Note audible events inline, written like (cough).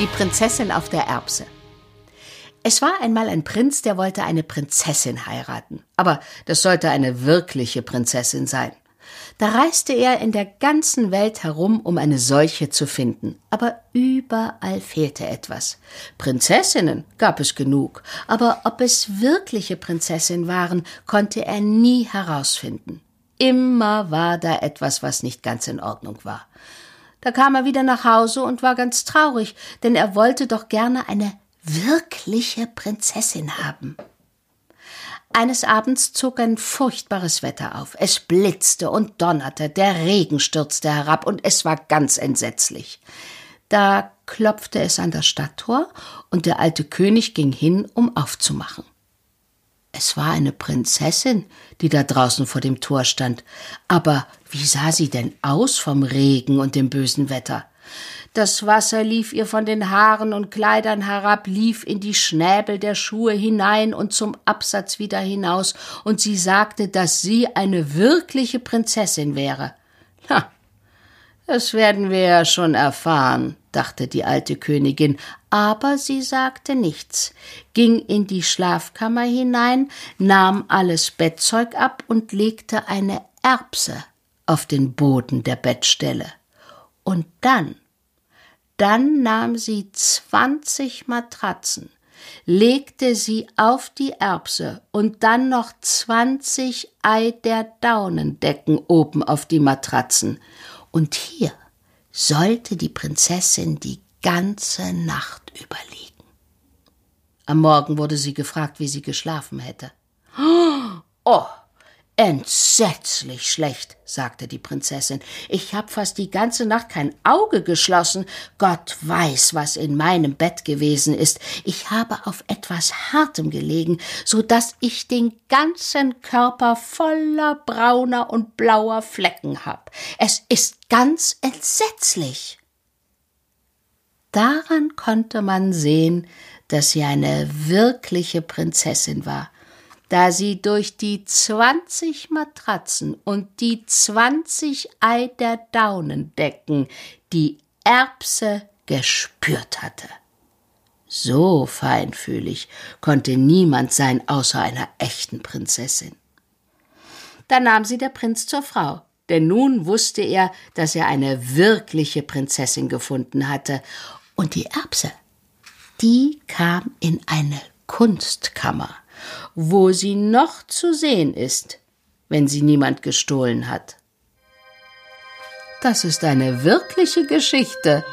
Die Prinzessin auf der Erbse. Es war einmal ein Prinz, der wollte eine Prinzessin heiraten. Aber das sollte eine wirkliche Prinzessin sein. Da reiste er in der ganzen Welt herum, um eine solche zu finden. Aber überall fehlte etwas. Prinzessinnen gab es genug, aber ob es wirkliche Prinzessinnen waren, konnte er nie herausfinden. Immer war da etwas, was nicht ganz in Ordnung war. Da kam er wieder nach Hause und war ganz traurig, denn er wollte doch gerne eine wirkliche Prinzessin haben. Eines Abends zog ein furchtbares Wetter auf. Es blitzte und donnerte, der Regen stürzte herab und es war ganz entsetzlich. Da klopfte es an das Stadttor und der alte König ging hin, um aufzumachen. Es war eine Prinzessin, die da draußen vor dem Tor stand. Aber wie sah sie denn aus vom Regen und dem bösen Wetter? Das Wasser lief ihr von den Haaren und Kleidern herab, lief in die Schnäbel der Schuhe hinein und zum Absatz wieder hinaus, und sie sagte, dass sie eine wirkliche Prinzessin wäre. Ha, das werden wir ja schon erfahren, dachte die alte Königin, aber sie sagte nichts, ging in die Schlafkammer hinein, nahm alles Bettzeug ab und legte eine Erbse auf den Boden der Bettstelle. Und dann, dann nahm sie zwanzig Matratzen, legte sie auf die Erbse und dann noch zwanzig Ei der Daunendecken oben auf die Matratzen. Und hier sollte die Prinzessin die ganze Nacht überliegen. Am Morgen wurde sie gefragt, wie sie geschlafen hätte. (gasps) Oh, Entsetzlich schlecht, sagte die Prinzessin. Ich hab fast die ganze Nacht kein Auge geschlossen. Gott weiß, was in meinem Bett gewesen ist. Ich habe auf etwas Hartem gelegen, so dass ich den ganzen Körper voller brauner und blauer Flecken hab. Es ist ganz entsetzlich. Daran konnte man sehen, dass sie eine wirkliche Prinzessin war da sie durch die zwanzig Matratzen und die zwanzig Ei der Daunendecken die Erbse gespürt hatte. So feinfühlig konnte niemand sein außer einer echten Prinzessin. Da nahm sie der Prinz zur Frau, denn nun wusste er, dass er eine wirkliche Prinzessin gefunden hatte, und die Erbse, die kam in eine Kunstkammer wo sie noch zu sehen ist, wenn sie niemand gestohlen hat. Das ist eine wirkliche Geschichte.